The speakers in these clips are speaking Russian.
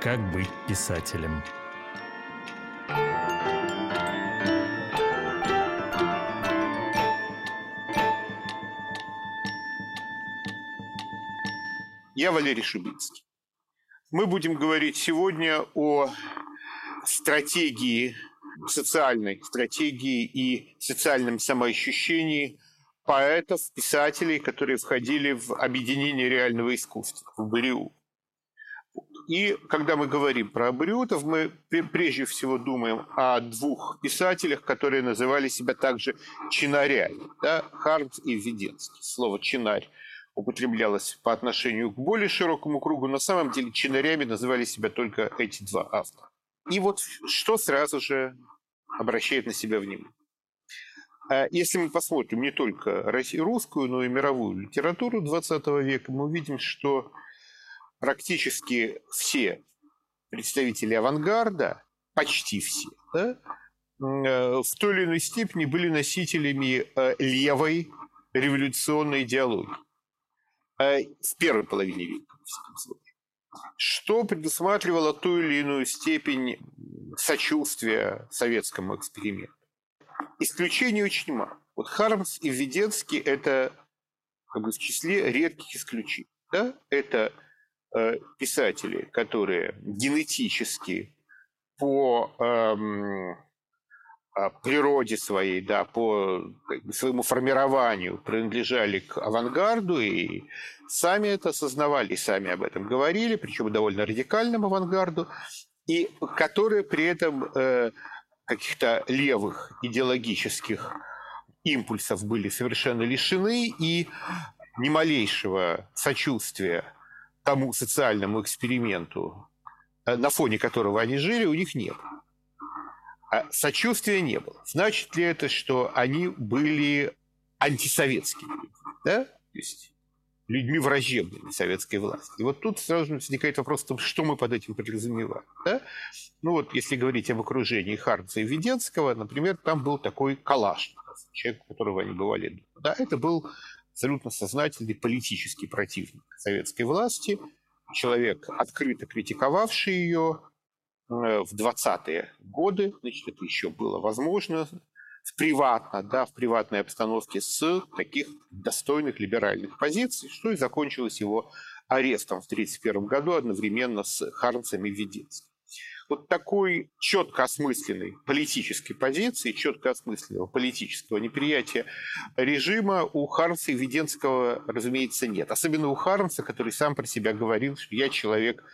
Как быть писателем? Я Валерий Шубинский. Мы будем говорить сегодня о стратегии, социальной стратегии и социальном самоощущении поэтов, писателей, которые входили в объединение реального искусства, в БРИУ. И когда мы говорим про абориутов, мы прежде всего думаем о двух писателях, которые называли себя также чинарями. Да? Хармс и Введенский. Слово «чинарь» употреблялось по отношению к более широкому кругу. На самом деле чинарями называли себя только эти два автора. И вот что сразу же обращает на себя внимание. А если мы посмотрим не только русскую, но и мировую литературу XX века, мы увидим, что практически все представители авангарда, почти все, да, э, в той или иной степени были носителями э, левой революционной идеологии. Э, в первой половине века, в случае. Что предусматривало ту или иную степень сочувствия советскому эксперименту. Исключений очень мало. Вот Хармс и Введенский – это как бы, в числе редких исключений. Да? Это писатели, которые генетически по эм, природе своей, да, по своему формированию принадлежали к авангарду и сами это осознавали, и сами об этом говорили, причем довольно радикальному авангарду, и которые при этом э, каких-то левых идеологических импульсов были совершенно лишены, и ни малейшего сочувствия тому социальному эксперименту, э, на фоне которого они жили, у них не было. А сочувствия не было. Значит ли это, что они были антисоветскими? Да? То есть людьми враждебными советской власти. И вот тут сразу возникает вопрос что мы под этим подразумеваем. Да? Ну вот, если говорить об окружении Харца и Веденского, например, там был такой Калашников, человек, у которого они бывали. Да? Это был абсолютно сознательный политический противник советской власти, человек, открыто критиковавший ее, Э, в 20-е годы, значит, это еще было возможно, в приватно, да, в приватной обстановке с таких достойных либеральных позиций, что и закончилось его арестом в 1931 году одновременно с Харнцем и Веденским. Вот такой четко осмысленной политической позиции, четко осмысленного политического неприятия режима у Харнца и Веденского, разумеется, нет. Особенно у Харнца, который сам про себя говорил, что я человек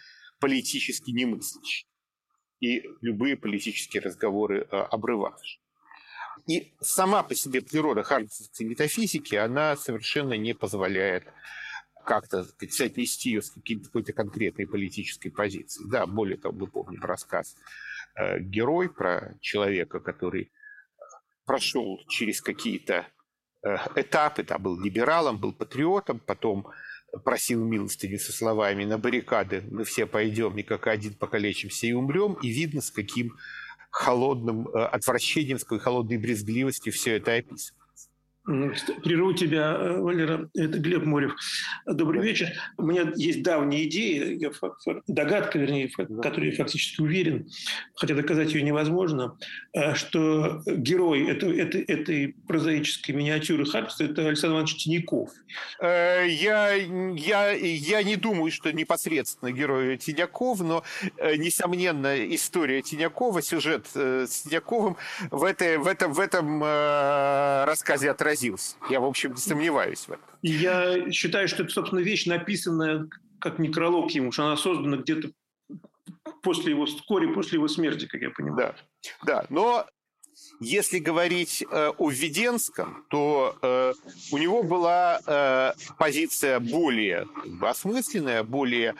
политически немыслящий и любые политические разговоры э, обрывавшие. И сама по себе природа хардовской метафизики, она совершенно не позволяет как-то соотнести ее с какой-то конкретной политической позицией. Да, более того, мы помним рассказ э, «Герой» про человека, который э, прошел через какие-то э, этапы, да, был либералом, был патриотом, потом просил милостыню со словами «на баррикады мы все пойдем и как один покалечимся и умрем», и видно, с каким холодным э, отвращением, с какой холодной брезгливостью все это описано. Прерву тебя, э, Валера. Это Глеб Морев. Добрый вечер. У меня есть давняя идея, догадка, вернее, в которой я фактически уверен, хотя доказать ее невозможно, э, что герой это, это, этой прозаической миниатюры Харпста – это Александр Иванович Тиняков. Э, я, я, я не думаю, что непосредственно герой Тиняков, но, несомненно, история Тинякова, сюжет с Тиняковым в, этой, в этом, в этом рассказе отразится отразился. Я, в общем, не сомневаюсь в этом. Я считаю, что это, собственно, вещь, написанная как некролог ему, что она создана где-то после его, вскоре после его смерти, как я понимаю. Да, да. но если говорить э, о Введенском, то э, у него была э, позиция более осмысленная, более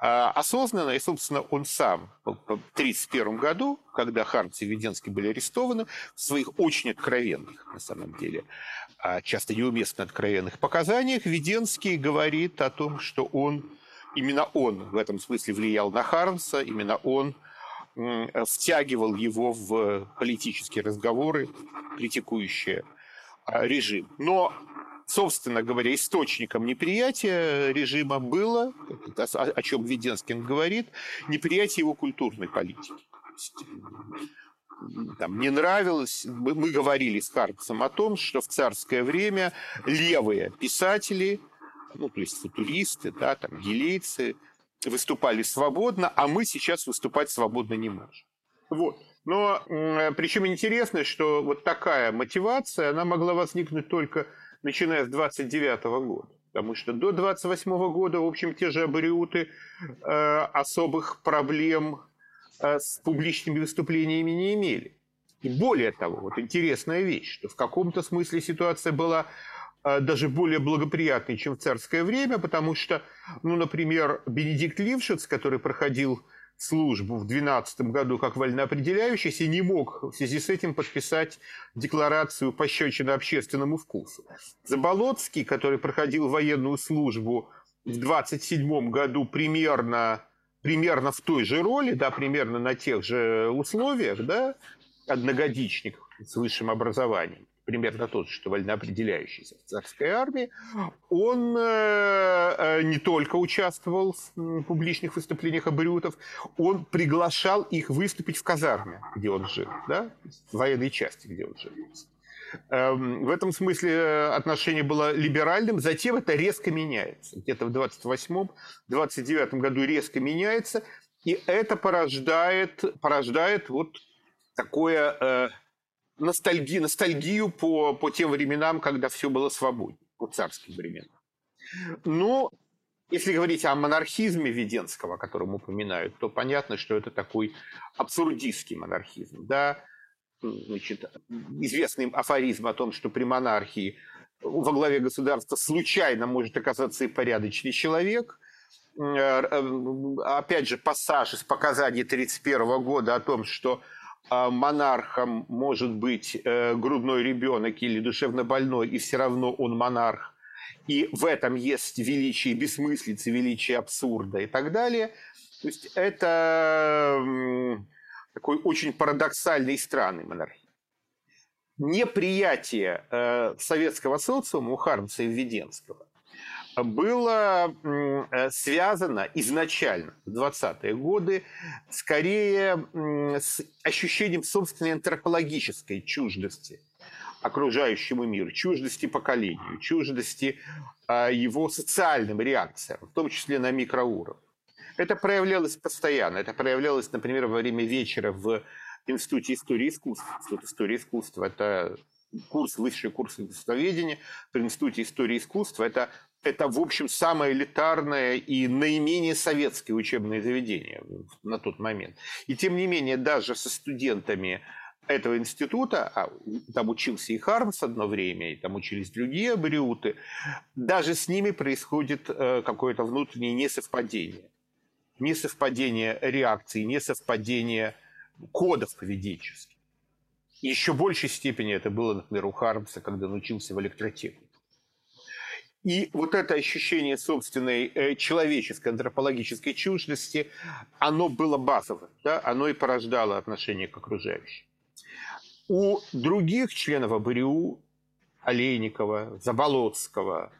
э, осознанная. И, собственно, он сам в 1931 году, когда Хармс и Введенский были арестованы, в своих очень откровенных, на самом деле, а часто неуместно откровенных показаниях, Введенский говорит о том, что он, именно он в этом смысле влиял на Хармса, именно он – втягивал его в политические разговоры, критикующие а, режим. Но собственно говоря, источником неприятия режима было, о чем Веденскин говорит, неприятие его культурной политики. Там, не нравилось, мы, мы говорили с Хармсом о том, что в царское время левые писатели, ну, то есть футуристы, да, там, гилейцы, выступали свободно, а мы сейчас выступать свободно не можем. Вот. Но причем интересно, что вот такая мотивация, она могла возникнуть только начиная с 29 года. Потому что до 28 года, в общем, те же абориуты э, особых проблем э, с публичными выступлениями не имели. И более того, вот интересная вещь, что в каком-то смысле ситуация была даже более благоприятной, чем в царское время, потому что, ну, например, Бенедикт Лившиц, который проходил службу в 2012 году как вольноопределяющийся, не мог в связи с этим подписать декларацию пощечины общественному вкусу. Заболоцкий, который проходил военную службу в 27 году примерно, примерно в той же роли, да, примерно на тех же условиях, да, одногодичник с высшим образованием, примерно тот же, что вольноопределяющийся в царской армии, он э, э, не только участвовал в публичных выступлениях абориутов, он приглашал их выступить в казарме, где он жил, да? в военной части, где он жил. Эм, в этом смысле э, отношение было либеральным, затем это резко меняется. Где-то в 28-29 году резко меняется, и это порождает, порождает вот такое ностальгию, ностальгию по, по тем временам, когда все было свободнее, по царским временам. Но если говорить о монархизме Веденского, о котором упоминают, то понятно, что это такой абсурдистский монархизм. Да? Значит, известный афоризм о том, что при монархии во главе государства случайно может оказаться и порядочный человек. Э, опять же, пассаж из показаний 1931 года о том, что монархом может быть э, грудной ребенок или душевно больной, и все равно он монарх. И в этом есть величие бессмыслицы, величие абсурда и так далее. То есть это такой очень парадоксальный и странный монархия. Неприятие э, советского социума у Хармса и Введенского было э, связано изначально в 20-е годы скорее с ощущением собственной антропологической чуждости окружающему миру, чуждости поколению, чуждости а, его социальным реакциям, в том числе на микроуровне. Это проявлялось постоянно. Это проявлялось, например, во время вечера в Институте истории искусств. Институт истории искусства – это курс, высший курс искусствоведения при Институте истории искусства. Это это, в общем, самое элитарное и наименее советское учебное заведение на тот момент. И тем не менее, даже со студентами этого института, а там учился и Хармс одно время, и там учились другие абориуты, даже с ними происходит э, какое-то внутреннее несовпадение. Несовпадение реакции, несовпадение кодов поведенческих. Еще большей степени это было, например, у Хармса, когда он учился в электротехнике. И вот это ощущение собственной э, человеческой антропологической чуждости, оно было базовым, да? оно и порождало отношение к окружающим. У других членов АБРИУ, Олейникова, Заболоцкого,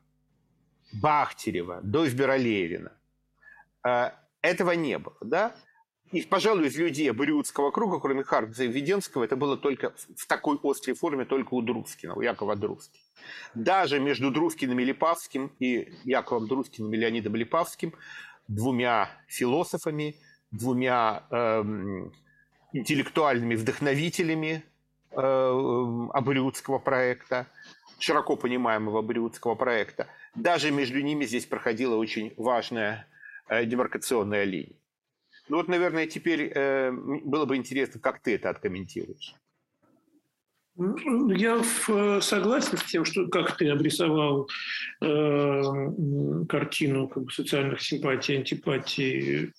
Бахтерева, Дойсбера Левина, э, этого не было. Да? И, пожалуй, из людей Абриутского круга, кроме Хармса и Введенского, это было только в такой острой форме только у Друскина, у Якова Друскина. Даже между Друскиным и Липавским и Яковом Друскиным и Леонидом Липавским, двумя философами, двумя эм, интеллектуальными вдохновителями э, Абриутского проекта, широко понимаемого Абриутского проекта, даже между ними здесь проходила очень важная э, демаркационная линия. Ну вот, наверное, теперь э, было бы интересно, как ты это откомментируешь. Я согласен с тем, что как ты обрисовал э, картину как бы, социальных симпатий, антипатий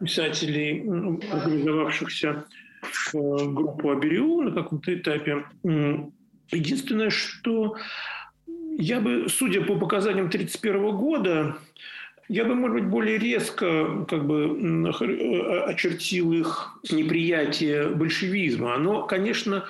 писателей, организовавшихся в э, группу Аберю на каком-то этапе. Единственное, что я бы, судя по показаниям 1931 года, я бы, может быть, более резко как бы, э, очертил их неприятие большевизма. Оно, конечно,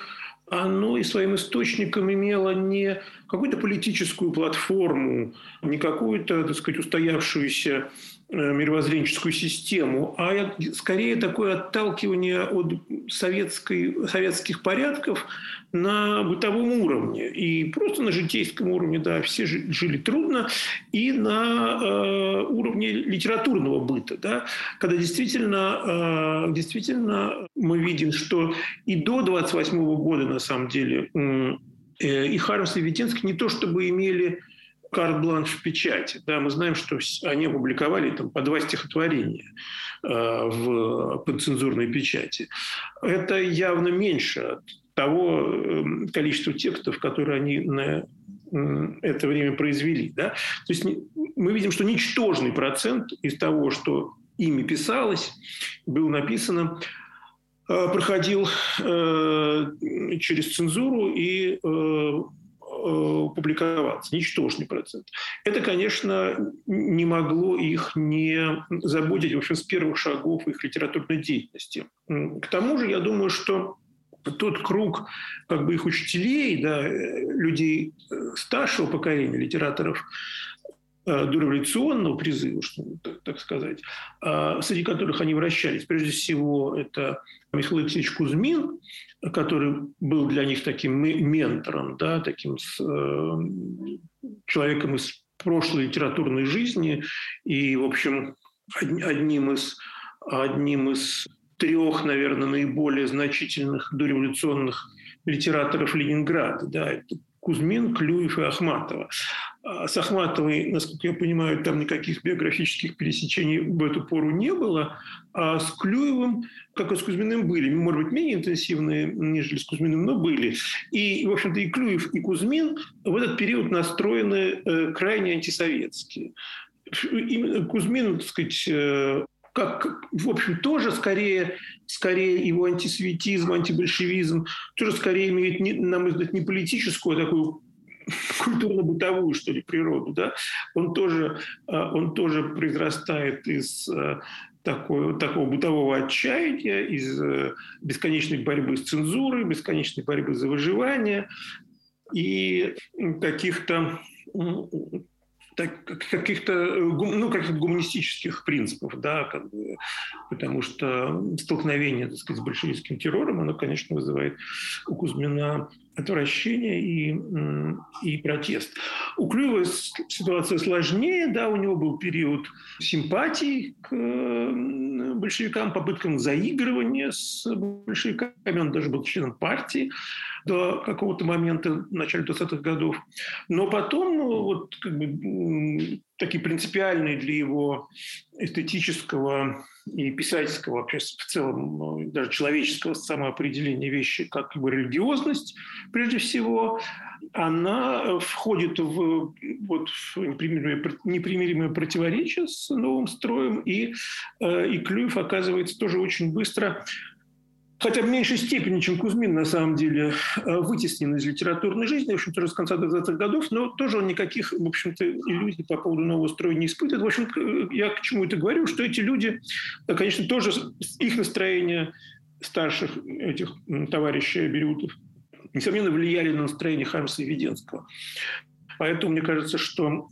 оно и своим источником имело не какую-то политическую платформу, не какую-то, так сказать, устоявшуюся мировоззренческую систему, а скорее такое отталкивание от советской, советских порядков на бытовом уровне. И просто на житейском уровне, да, все жили трудно, и на э, уровне литературного быта, да, когда действительно, э, действительно мы видим, что и до 28 года, на самом деле, э, и Хармс и Витинский не то чтобы имели карт-бланш в печати. Да, мы знаем, что они опубликовали там, по два стихотворения э, в подцензурной печати. Это явно меньше того э, количества текстов, которые они на это время произвели. Да? То есть мы видим, что ничтожный процент из того, что ими писалось, было написано, э, проходил э, через цензуру и публиковаться, ничтожный процент. Это, конечно, не могло их не заботить, в общем, с первых шагов их литературной деятельности. К тому же, я думаю, что тот круг как бы их учителей, да, людей э, старшего поколения литераторов, э, дореволюционного призыва, что, так сказать, а, среди которых они вращались. Прежде всего, это Михаил Алексеевич Кузьмин, который был для них таким ментором, да, таким э, человеком из прошлой литературной жизни и, в общем, одним из, одним из трех, наверное, наиболее значительных дореволюционных литераторов Ленинграда. Да, это Кузьмин, Клюев и Ахматова. А с Ахматовой, насколько я понимаю, там никаких биографических пересечений в эту пору не было, а с Клюевым, как и с Кузьминым, были. Может быть, менее интенсивные, нежели с Кузьминым, но были. И, в общем-то, и Клюев, и Кузьмин в этот период настроены э, крайне антисоветские. Именно Кузьмин, так сказать, э, как, в общем, тоже скорее, скорее его антисоветизм, антибольшевизм, тоже скорее имеет, на мой взгляд, не политическую, а такую культурно-бытовую, что ли, природу, да, он тоже, а, он тоже произрастает из а, такого, такого бытового отчаяния, из э, бесконечной борьбы с цензурой, бесконечной борьбы за выживание и каких-то каких-то ну, каких гуманистических принципов, да, как бы, потому что столкновение так сказать, с большевистским террором, оно, конечно, вызывает у Кузьмина отвращение и, и протест. У Клюева ситуация сложнее, да, у него был период симпатий к большевикам, попыткам заигрывания с большевиками, он даже был членом партии до какого-то момента, в начале 20-х годов. Но потом, ну, вот, как бы, такие принципиальные для его эстетического и писательского, вообще в целом, ну, даже человеческого самоопределения вещи, как его религиозность, прежде всего, она входит в, вот, в непримиримое, непримиримое противоречие с новым строем, и, э, и Клюев оказывается тоже очень быстро хотя в меньшей степени, чем Кузьмин, на самом деле, э, вытеснен из литературной жизни, в общем-то, с конца 20-х годов, но тоже он никаких, в общем-то, иллюзий по поводу нового строя не испытывает. В общем, я к чему это говорю, что эти люди, э, конечно, тоже их настроение старших этих товарищей Бериутов, несомненно, влияли на настроение Хармса и Веденского. Поэтому мне кажется, что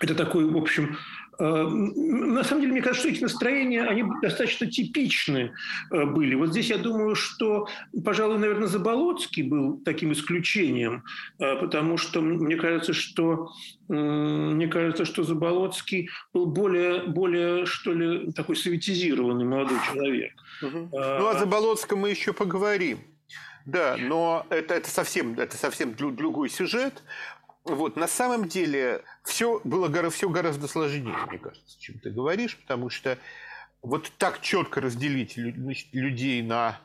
это такой, в общем, Э, на самом деле, мне кажется, что эти настроения, они достаточно типичны э, были. Вот здесь я думаю, что, пожалуй, наверное, Заболоцкий был таким исключением, э, потому что мне кажется, что мне кажется, что Заболоцкий был более, более что ли, такой советизированный молодой человек. Угу. А, ну, о Заболоцком мы еще поговорим. Да, но это, это, совсем, это совсем другой сюжет. Вот, на самом деле все было все гораздо сложнее, мне кажется, чем ты говоришь, потому что вот так четко разделить людей на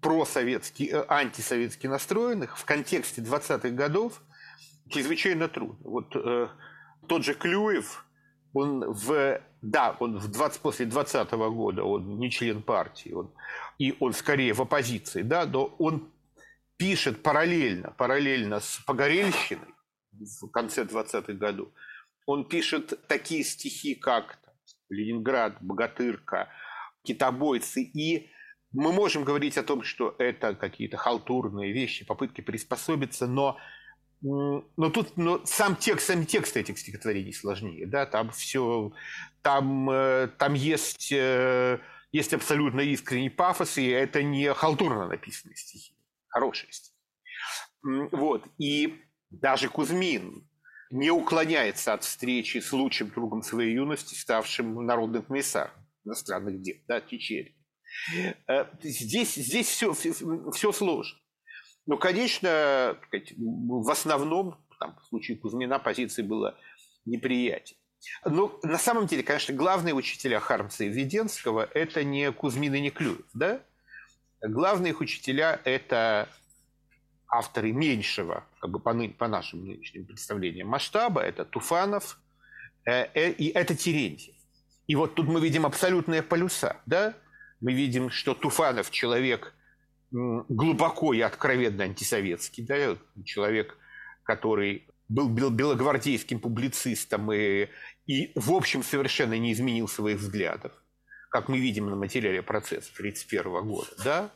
просоветские, э, антисоветски настроенных в контексте 20-х годов чрезвычайно трудно. Вот э, тот же Клюев, он в, да, он в 20, после 20 -го года, он не член партии, он, и он скорее в оппозиции, да, но он пишет параллельно, параллельно с Погорельщиной в конце 20-х годов, он пишет такие стихи, как «Ленинград», «Богатырка», «Китобойцы». И мы можем говорить о том, что это какие-то халтурные вещи, попытки приспособиться, но Но тут но сам текст, сами тексты этих стихотворений сложнее. Да? Там все, там, э, там есть, э, есть абсолютно искренний пафос, и это не халтурно написанные стихи, хорошие стихи. Вот. И даже Кузьмин не уклоняется от встречи с лучшим другом своей юности, ставшим народным комиссаром иностранных дел, да, Чечери. Э, здесь, здесь все, все сложно. Но, конечно, в основном, там, в случае Кузьмина, позиции было неприятие. Но на самом деле, конечно, главные учителя Хармса и Введенского – это не Кузьмин и не Клюев. Да? Главные их учителя – это авторы меньшего, как бы по, по нашим нынешним представлениям, масштаба. Это Туфанов э, э, и это Терентьев. И вот тут мы видим абсолютные полюса. Да? Мы видим, что Туфанов – человек – глубоко и откровенно антисоветский, да, человек, который был белогвардейским публицистом и, и, в общем, совершенно не изменил своих взглядов, как мы видим на материале процесса 1931 года, да,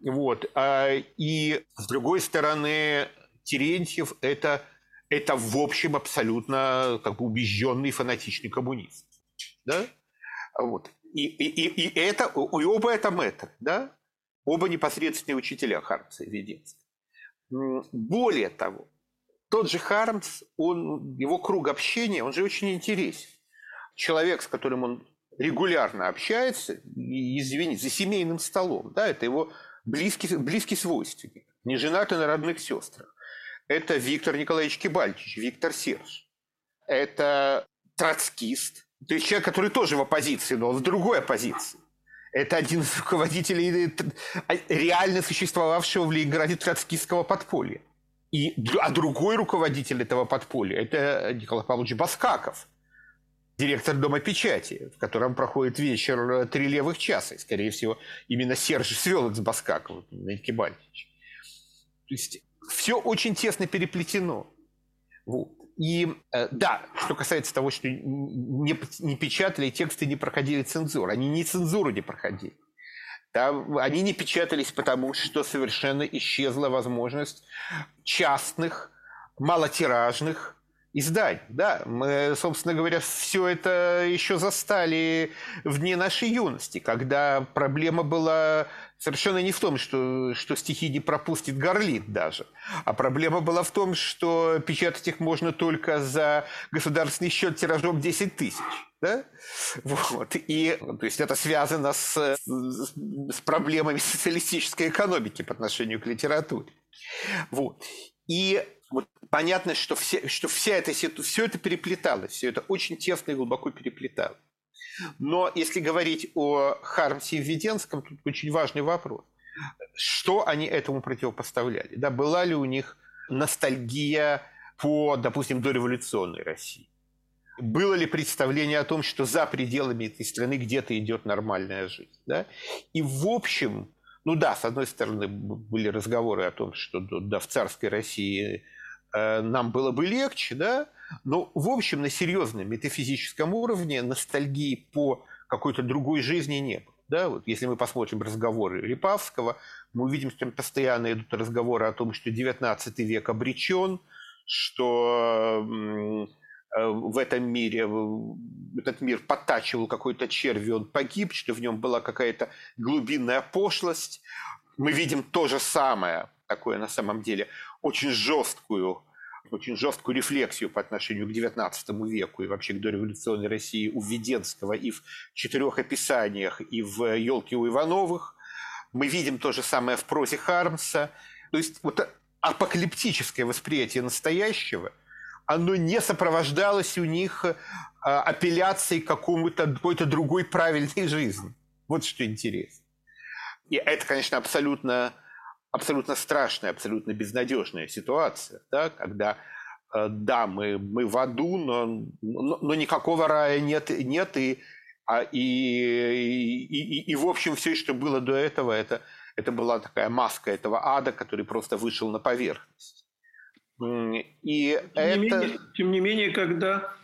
вот, а, и, с другой стороны, Терентьев – это, это, в общем, абсолютно как бы убежденный фанатичный коммунист, да, вот, и, и, и, это, и оба это мэтр, да, Оба непосредственные учителя Хармса и Веденского. Более того, тот же Хармс, он, его круг общения, он же очень интересен. Человек, с которым он регулярно общается, извините, за семейным столом, да, это его близкий, близкий свойственник, не женатый на родных сестрах. Это Виктор Николаевич Кибальчич, Виктор Серж. Это троцкист, то есть человек, который тоже в оппозиции, но в другой оппозиции. Это один из руководителей а, реально существовавшего в Ленинграде троцкистского подполья. И, а другой руководитель этого подполья – это Николай Павлович Баскаков, директор Дома печати, в котором проходит вечер «Три левых часа». И, скорее всего, именно Серж свел их с Баскаковым, Нельки Бальтич. То есть все очень тесно переплетено. Вот. И э, да, что касается того, что не, не печатали, тексты не проходили цензуру. Они не цензуру не проходили. Там, они не печатались потому, что совершенно исчезла возможность частных, малотиражных изданий. Да, мы, собственно говоря, все это еще застали в дни нашей юности, когда проблема была совершенно не в том, что, что стихи не пропустит Горлит даже, а проблема была в том, что печатать их можно только за государственный счет тиражом 10 тысяч. Да? Вот. И то есть это связано с, с проблемами социалистической экономики по отношению к литературе. Вот. И понятно, что, все, что вся эта, все это переплеталось, все это очень тесно и глубоко переплеталось. Но если говорить о Хармсе и Введенском, тут очень важный вопрос. Что они этому противопоставляли? Да, была ли у них ностальгия по, допустим, дореволюционной России? Было ли представление о том, что за пределами этой страны где-то идет нормальная жизнь? Да? И в общем, ну да, с одной стороны, были разговоры о том, что да, в царской России нам было бы легче, да, но, в общем, на серьезном метафизическом уровне ностальгии по какой-то другой жизни не было. Да, вот если мы посмотрим разговоры Репавского, мы увидим, что там постоянно идут разговоры о том, что XIX век обречен, что э, в этом мире, этот мир подтачивал какой-то червь, он погиб, что в нем была какая-то глубинная пошлость. Мы видим то же самое, такое на самом деле, очень жесткую очень жесткую рефлексию по отношению к XIX веку и вообще к дореволюционной России у Введенского и в четырех описаниях, и в «Елке у Ивановых». Мы видим то же самое в прозе Хармса. То есть вот апокалиптическое восприятие настоящего, оно не сопровождалось у них а, апелляцией к какому-то какой-то другой правильной жизни. Вот что интересно. И это, конечно, абсолютно абсолютно страшная, абсолютно безнадежная ситуация, да, когда э, да, мы, мы в аду, но, но, но никакого рая нет, нет и, а, и, и, и, и, в общем, все, что было до этого, это, это была такая маска этого ада, который просто вышел на поверхность. И тем, это... не менее, тем не менее, когда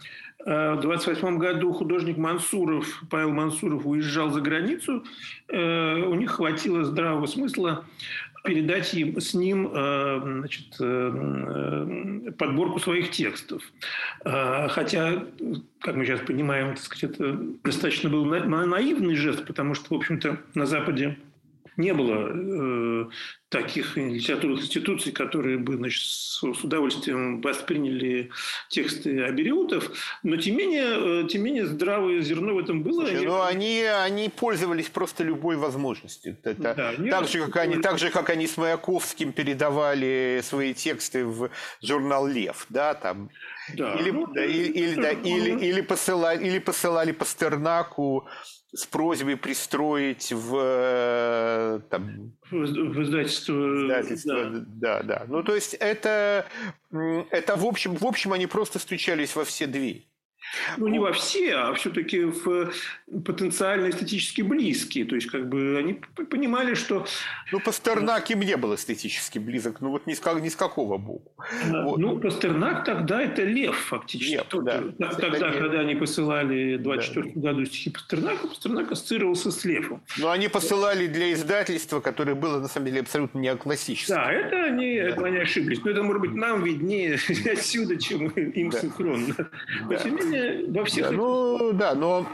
в 28 году художник Мансуров, Павел Мансуров уезжал за границу, э, у них хватило здравого смысла передать им, с ним э, значит, э, подборку своих текстов. Хотя, как мы сейчас понимаем, так сказать, это достаточно был наивный жест, потому что, в общем-то, на Западе не было э, таких литературных институций, которые бы значит, с, с удовольствием восприняли тексты Абериутов, но тем не менее, э, тем не менее здравое зерно в этом было. Слушай, но они, они пользовались просто любой возможностью. Это, да, так, же, как они, так же, как они с Маяковским передавали свои тексты в журнал «Лев». Да, там, да, или, ну, да, или, или, да, или, или, посылали, или посылали Пастернаку с просьбой пристроить в, э, там, в издательство. издательство да. да, да. Ну, то есть это, это в, общем, в общем они просто стучались во все двери. Ну, не во все, а все-таки в э, потенциально эстетически близкие. То есть, как бы они понимали, что... Ну, Пастернак им не был эстетически близок, ну, вот ни с, ни с какого боку. Вот. Ну, Пастернак тогда это лев, фактически. Лев, да. Тогда, лев. когда они посылали в 24 да. году стихи Пастернака, Пастернак ассоциировался с левом. Но они посылали для издательства, которое было, на самом деле, абсолютно неоклассическим. Да, это они, да. это они ошиблись. Но это, может быть, нам виднее отсюда, чем им да. синхронно. Да. Тем не менее, во всех... Да, ну, да, но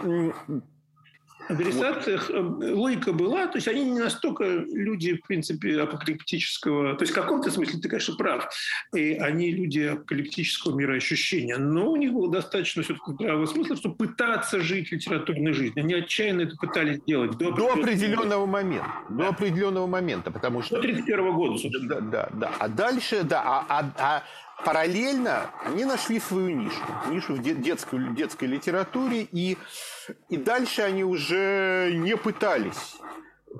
адресациях э, логика была, то есть они не настолько люди, в принципе, апокалиптического, то есть в каком-то смысле ты, конечно, прав, и они люди апокалиптического мироощущения, но у них было достаточно все-таки здравого смысла, чтобы пытаться жить литературной жизнью. Они отчаянно это пытались делать. До, до определенного момента. Да. До определенного момента, потому что... До 31 года, собственно. Да, да, да. А дальше, да, а, а, а параллельно они нашли свою нишу, нишу в детской, детской литературе, и, и дальше они уже не пытались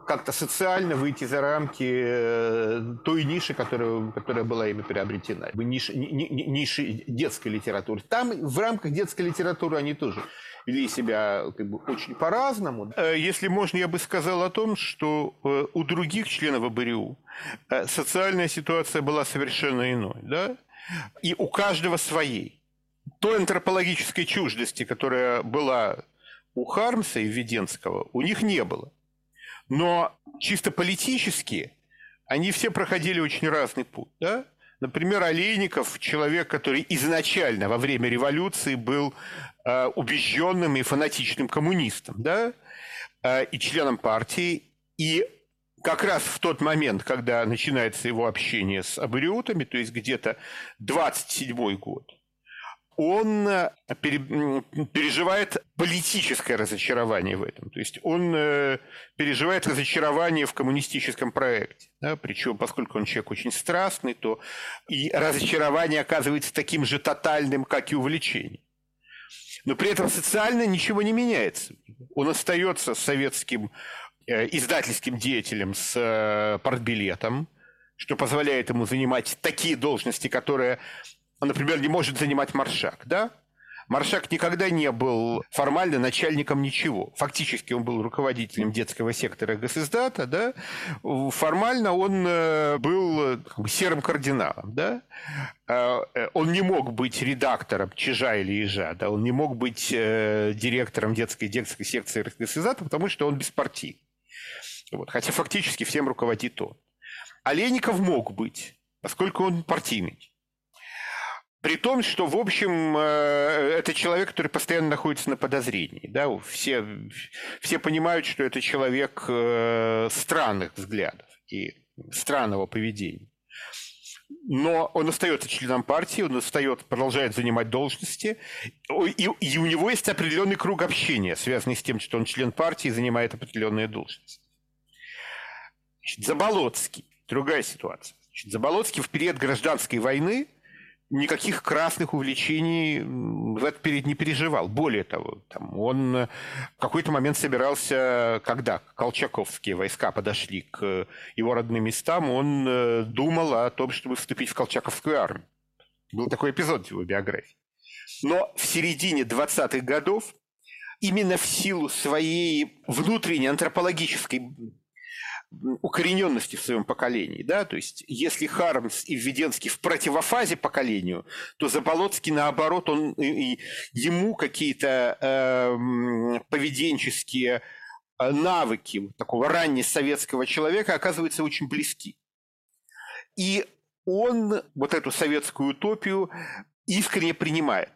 как-то социально выйти за рамки э, той ниши, которая, которая была ими приобретена. Ниши, ниши детской литературы. Там в рамках детской литературы они тоже вели себя как бы, очень по-разному. Э, если можно, я бы сказал о том, что э, у других членов АБРИУ социальная ситуация была совершенно иной. Да? И у каждого своей. Той антропологической чуждости, которая была у Хармса и Введенского, у них не было. Но чисто политически они все проходили очень разный путь. Да? Например, Олейников, человек, который изначально во время революции был э, убежденным и фанатичным коммунистом, да? э, и членом партии, и как раз в тот момент, когда начинается его общение с абориутами, то есть где-то 27 год, он э, переживает политическое разочарование в этом. То есть он э, переживает разочарование в коммунистическом проекте. Да? Причем, поскольку он человек очень страстный, то и разочарование оказывается таким же тотальным, как и увлечение. Но при этом социально ничего не меняется. Он остается советским издательским деятелем с э, портбилетом, что позволяет ему занимать такие должности, которые, например, не может занимать Маршак, да? Маршак никогда не был формально начальником ничего. Фактически он был руководителем детского сектора госиздата, да? Формально он э, был серым кардиналом, да? Он не мог быть редактором Чижа или Ежа, да? Он не мог быть директором детской, детской секции госиздата, потому что он беспартийный. Вот. Хотя фактически всем руководит он. Олейников мог быть, поскольку он партийный. При том, что, в общем, э, это человек, который постоянно находится на подозрении. Да? Все, все понимают, что это человек э, странных взглядов и странного поведения. Но он остается членом партии, он остается, продолжает занимать должности, и, и у него есть определенный круг общения, связанный с тем, что он член партии и занимает определенные должности. Значит, Заболоцкий. Другая ситуация. Значит, Заболоцкий в период гражданской войны никаких красных увлечений в этот период не переживал. Более того, там, он в какой-то момент собирался, когда колчаковские войска подошли к его родным местам, он э, думал о том, чтобы вступить в колчаковскую армию. Был такой эпизод в его биографии. Но в середине 20-х годов именно в силу своей внутренней антропологической укорененности в своем поколении. Да? То есть, если Хармс и Введенский в противофазе поколению, то Заболоцкий, наоборот, он, и, ему какие-то э, поведенческие навыки такого раннесоветского человека оказываются очень близки. И он вот эту советскую утопию искренне принимает.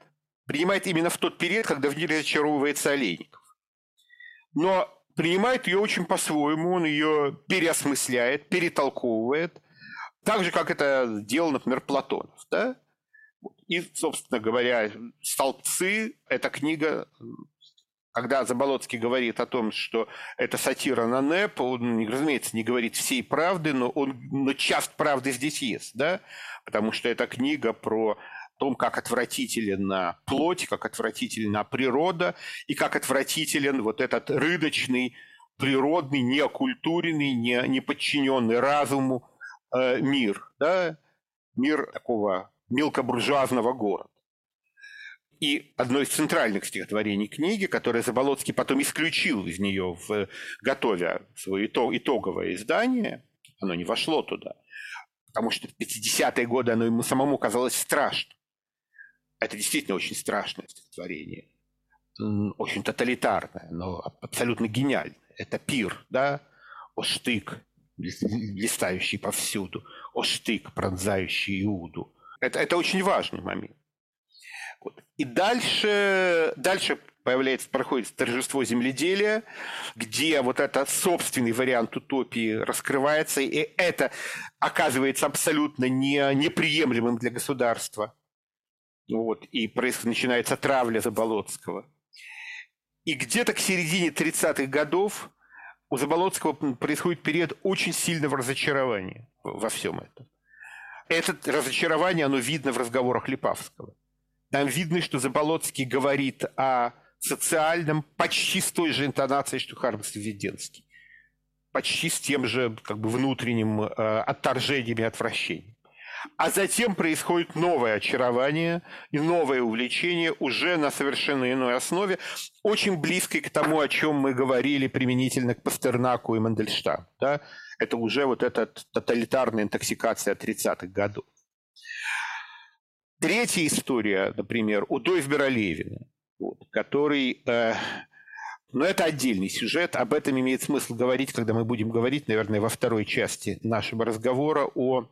Принимает именно в тот период, когда в ней разочаровывается Олейников. Но принимает ее очень по-своему, он ее переосмысляет, перетолковывает, так же, как это делал, например, Платонов. Да? И, собственно говоря, «Столбцы» – эта книга, когда Заболоцкий говорит о том, что это сатира на НЭП, он, разумеется, не говорит всей правды, но, он, но часть правды здесь есть, да? потому что это книга про том, как отвратителен плоть, как отвратительна природа и как отвратителен вот этот рыночный, природный, неокультуренный, не, не подчиненный разуму э, мир. Да? Мир такого мелкобуржуазного города. И одно из центральных стихотворений книги, которое Заболоцкий потом исключил из нее, в, готовя свое итоговое издание, оно не вошло туда, потому что в 50-е годы оно ему самому казалось страшным. Это действительно очень страшное стихотворение, очень тоталитарное, но абсолютно гениальное. Это пир, да, о штык, блистающий повсюду, о штык, пронзающий Иуду. Это, это очень важный момент. Вот. И дальше, дальше появляется, проходит торжество земледелия, где вот этот собственный вариант утопии раскрывается, и это оказывается абсолютно не, неприемлемым для государства. Вот, и происходит, начинается травля Заболоцкого. И где-то к середине 30-х годов у Заболоцкого происходит период очень сильного разочарования во всем этом. Это разочарование, оно видно в разговорах Липавского. Там видно, что Заболоцкий говорит о социальном почти с той же интонацией, что Хармс Введенский. Почти с тем же как бы, внутренним э, отторжением и отвращением. А затем происходит новое очарование и новое увлечение уже на совершенно иной основе, очень близкой к тому, о чем мы говорили применительно к Пастернаку и Мандельштаму. Да? Это уже вот эта тоталитарная интоксикация 30-х годов. Третья история, например, у Дойвбера Левина, вот, который... Э, но ну, это отдельный сюжет. Об этом имеет смысл говорить, когда мы будем говорить, наверное, во второй части нашего разговора о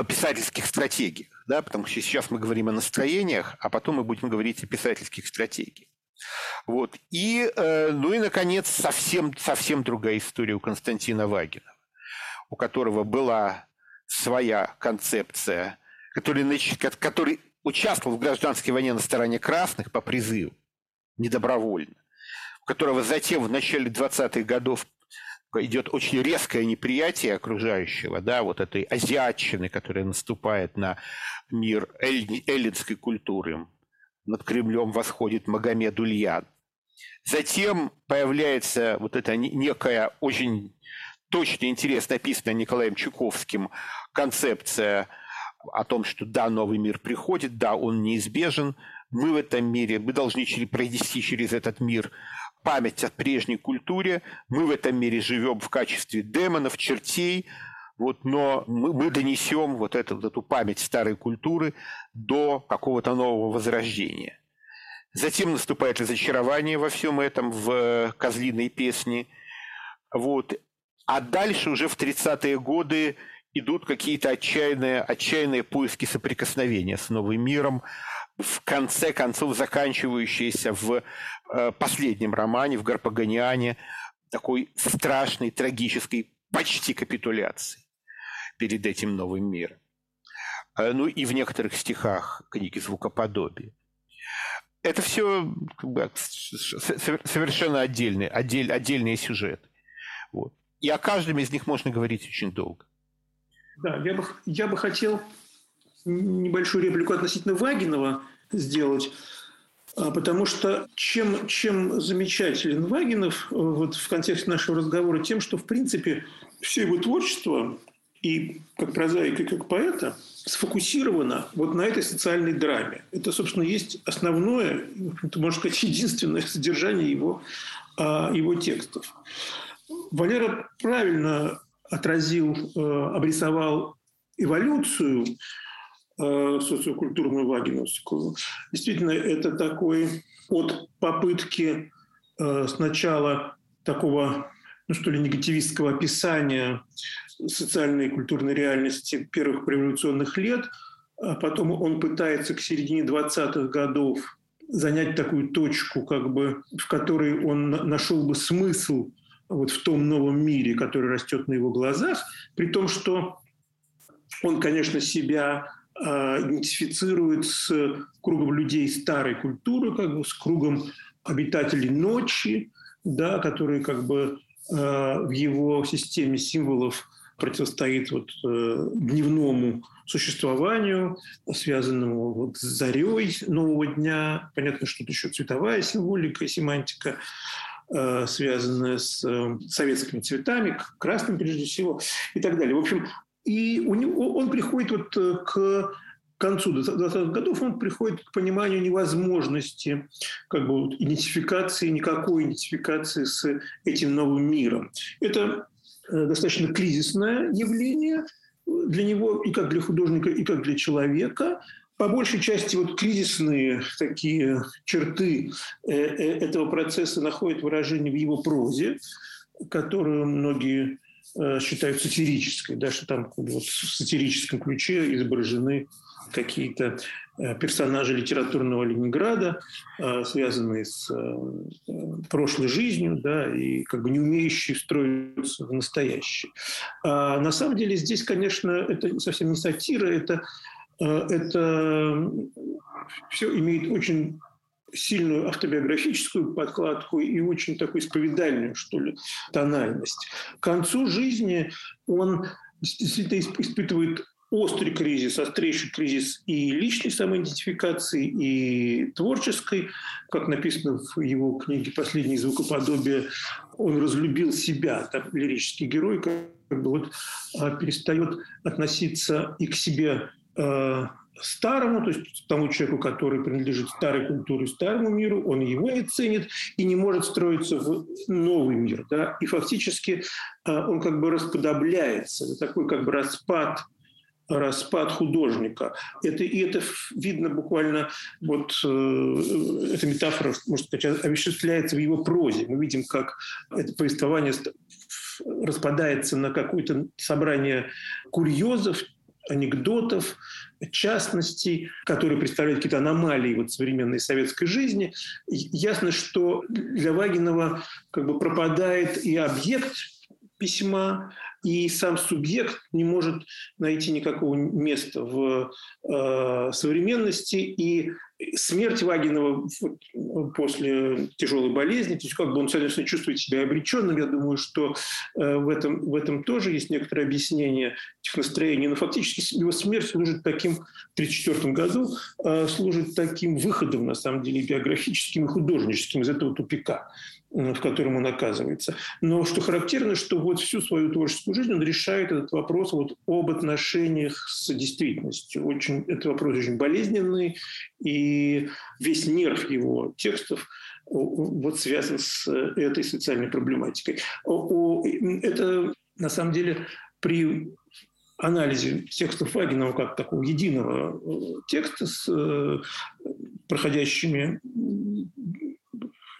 о писательских стратегиях, да, потому что сейчас мы говорим о настроениях, а потом мы будем говорить о писательских стратегиях. Вот. И, э, ну и, наконец, совсем, совсем другая история у Константина Вагина, у которого была своя концепция, который, который участвовал в гражданской войне на стороне красных по призыву, недобровольно, у которого затем в начале 20-х годов идет очень резкое неприятие окружающего, да, вот этой азиатчины, которая наступает на мир эллинской культуры. Над Кремлем восходит Магомед Ульян. Затем появляется вот эта некая очень точно интересно описанная Николаем Чуковским концепция о том, что да, новый мир приходит, да, он неизбежен, мы в этом мире, мы должны пройти через этот мир память о прежней культуре. Мы в этом мире живем в качестве демонов, чертей, вот, но мы, мы донесем вот эту, вот эту память старой культуры до какого-то нового возрождения. Затем наступает разочарование во всем этом, в «Козлиной песне». Вот. А дальше уже в 30-е годы идут какие-то отчаянные, отчаянные поиски соприкосновения с новым миром, в конце концов заканчивающиеся в э, последнем романе, в Гарпаганиане, такой страшной, трагической почти капитуляции перед этим новым миром. Э, ну и в некоторых стихах книги звукоподобия. Это все как бы, совершенно отдельные, отдель, отдельные сюжеты. Вот. И о каждом из них можно говорить очень долго. Да, я бы, я бы хотел небольшую реплику относительно Вагинова сделать. А, потому что чем, чем замечателен Вагинов э, вот в контексте нашего разговора, тем, что, в принципе, все его творчество, и как прозаика, и как поэта, сфокусировано вот на этой социальной драме. Это, собственно, есть основное, можно сказать, единственное содержание его, а, его текстов. Валера правильно отразил, э, обрисовал эволюцию социокультурную вагиновскую. Действительно, это такой от попытки э, сначала такого ну что ли, негативистского описания социальной и культурной реальности первых революционных лет, а потом он пытается к середине 20-х годов занять такую точку, как бы, в которой он нашел бы смысл вот в том новом мире, который растет на его глазах, при том, что он, конечно, себя э, идентифицирует с кругом людей старой культуры, как бы с кругом обитателей ночи, да, которые как бы э, в его системе символов противостоит вот, э, дневному существованию, связанному вот с зарей нового дня. Понятно, что это еще цветовая символика, семантика, э, связанная с э, советскими цветами, красным прежде всего и так далее. В общем, и у него, он приходит вот э, к концу 20-х годов он приходит к пониманию невозможности как бы, вот, идентификации, никакой идентификации с этим новым миром. Это э, достаточно кризисное явление для него и как для художника, и как для человека. По большей части вот кризисные такие черты э, этого процесса находят выражение в его прозе, которую многие Э, считают сатирической, да, что там вот в сатирическом ключе изображены какие-то э, персонажи литературного Ленинграда, э, связанные с прошлой жизнью, да, и как бы не умеющие встроиться в настоящее. А на самом деле здесь, конечно, это совсем не сатира, это, это все имеет очень сильную автобиографическую подкладку и очень такую исповедальную, что ли, тональность. К концу жизни он действительно испытывает острый кризис, острейший кризис и личной самоидентификации, и творческой. Как написано в его книге «Последние звукоподобия», он разлюбил себя, так, лирический герой, как бы вот а, перестает относиться и к себе а, старому, то есть тому человеку, который принадлежит старой культуре, старому миру, он его не ценит и не может строиться в новый мир. Да? И фактически а, он как бы расподобляется. Такой как бы распад распад художника. Это, и это видно буквально, вот э, эта метафора, можно сказать, осуществляется в его прозе. Мы видим, как это повествование распадается на какое-то собрание курьезов, анекдотов, частностей, которые представляют какие-то аномалии вот современной советской жизни. Ясно, что для Вагинова как бы пропадает и объект письма, и сам субъект не может найти никакого места в э, современности, и смерть Вагинова после тяжелой болезни, то есть как бы он, соответственно, чувствует себя обреченным, я думаю, что э, в, этом, в этом тоже есть некоторое объяснение этих настроений, но фактически его смерть служит таким, в 1934 году, э, служит таким выходом, на самом деле, биографическим и художническим из этого тупика в котором он оказывается. Но что характерно, что вот всю свою творческую жизнь он решает этот вопрос вот об отношениях с действительностью. Очень, это вопрос очень болезненный, и весь нерв его текстов вот связан с этой социальной проблематикой. Это на самом деле при анализе текстов Вагинова как такого единого э, текста с э, проходящими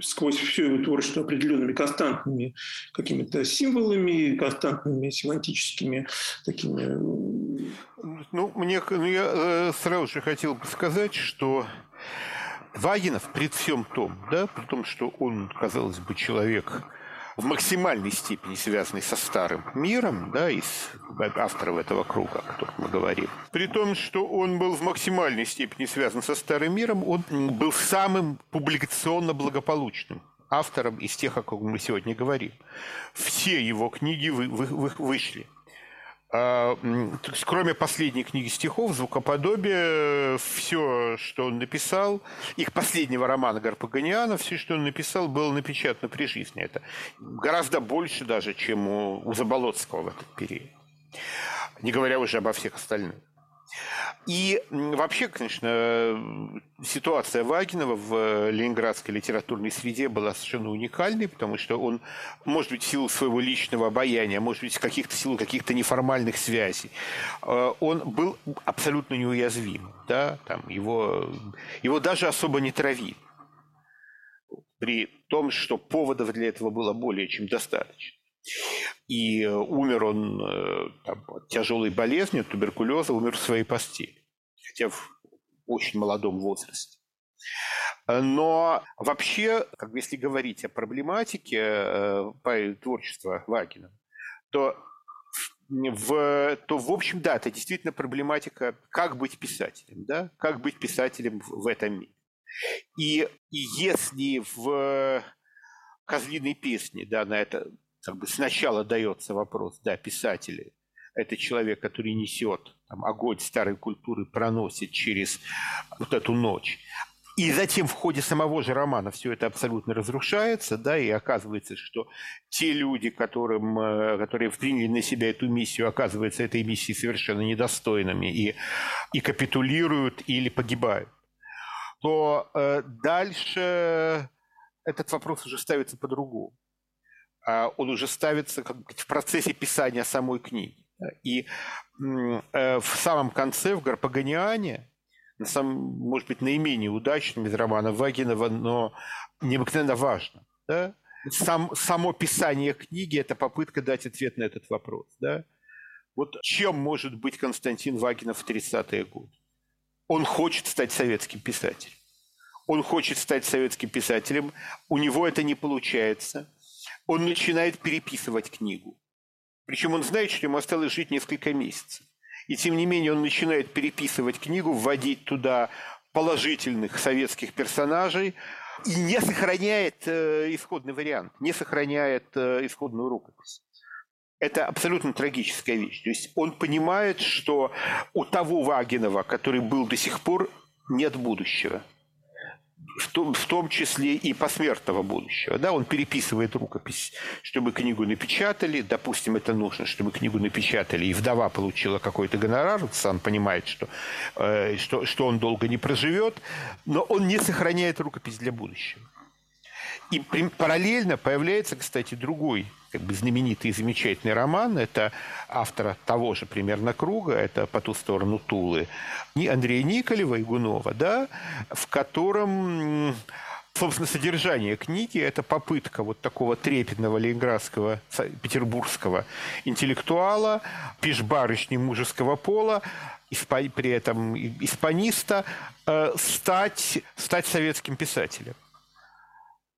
сквозь все его творчество определенными константными какими-то символами, константными семантическими такими... Ну, мне, ну, я э, сразу же хотел бы сказать, что Вагинов при всем том, да, при том, что он, казалось бы, человек в максимальной степени связанный со старым миром, да, из авторов этого круга, о котором мы говорим. При том, что он был в максимальной степени связан со старым миром, он был самым публикационно благополучным автором из тех, о ком мы сегодня говорим. Все его книги вы, вы, вы, вышли – кроме последней книги стихов, звукоподобие, все, что он написал, их последнего романа Гарпаганиана, все, что он написал, было напечатано при жизни. Это гораздо больше даже, чем у, у Заболоцкого в этот период. Не говоря уже обо всех остальных. И вообще, конечно, ситуация Вагинова в э, ленинградской литературной среде была совершенно уникальной, потому что он, может быть, в силу своего личного обаяния, может быть, в каких-то силу каких-то неформальных связей, э, он был абсолютно неуязвим. Да? Там его, его даже особо не травили. При том, что поводов для этого было более чем достаточно. И умер он э, там, от тяжелой болезни, от туберкулеза, умер в своей постели, хотя в очень молодом возрасте. Но вообще, как бы если говорить о проблематике э, творчества Вагина, то в, то, в общем, да, это действительно проблематика, как быть писателем, да, как быть писателем в, в этом мире. И, и если в «Козлиной песне», да, на это как бы сначала дается вопрос, да, писатели, это человек, который несет там, огонь старой культуры, проносит через вот эту ночь. И затем в ходе самого же романа все это абсолютно разрушается, да, и оказывается, что те люди, которым, э, которые приняли на себя эту миссию, оказываются этой миссии совершенно недостойными и, и капитулируют или погибают, то э, дальше этот вопрос уже ставится по-другому. А он уже ставится как бы, в процессе писания самой книги. И э, в самом конце, в Гарпаганиане, на самом, может быть, наименее удачным из романа Вагинова, но необыкновенно важно. Да? Сам, само писание книги – это попытка дать ответ на этот вопрос. Да? Вот чем может быть Константин Вагинов в 30-е годы? Он хочет стать советским писателем. Он хочет стать советским писателем, у него это не получается. Он начинает переписывать книгу. Причем он знает, что ему осталось жить несколько месяцев. И тем не менее он начинает переписывать книгу, вводить туда положительных советских персонажей и не сохраняет э, исходный вариант, не сохраняет э, исходную рукопись. Это абсолютно трагическая вещь. То есть он понимает, что у того Вагинова, который был до сих пор, нет будущего в том, в том числе и посмертного будущего. Да, он переписывает рукопись, чтобы книгу напечатали. Допустим, это нужно, чтобы книгу напечатали, и вдова получила какой-то гонорар. Сам понимает, что, э, что, что он долго не проживет, но он не сохраняет рукопись для будущего. И параллельно появляется, кстати, другой как бы знаменитый и замечательный роман. Это автора того же примерно круга, это «По ту сторону Тулы». Андрея Николева и Гунова, да, в котором собственно, содержание книги – это попытка вот такого трепетного ленинградского, петербургского интеллектуала, пешбарышни мужеского пола, при этом испаниста, э, стать, стать советским писателем.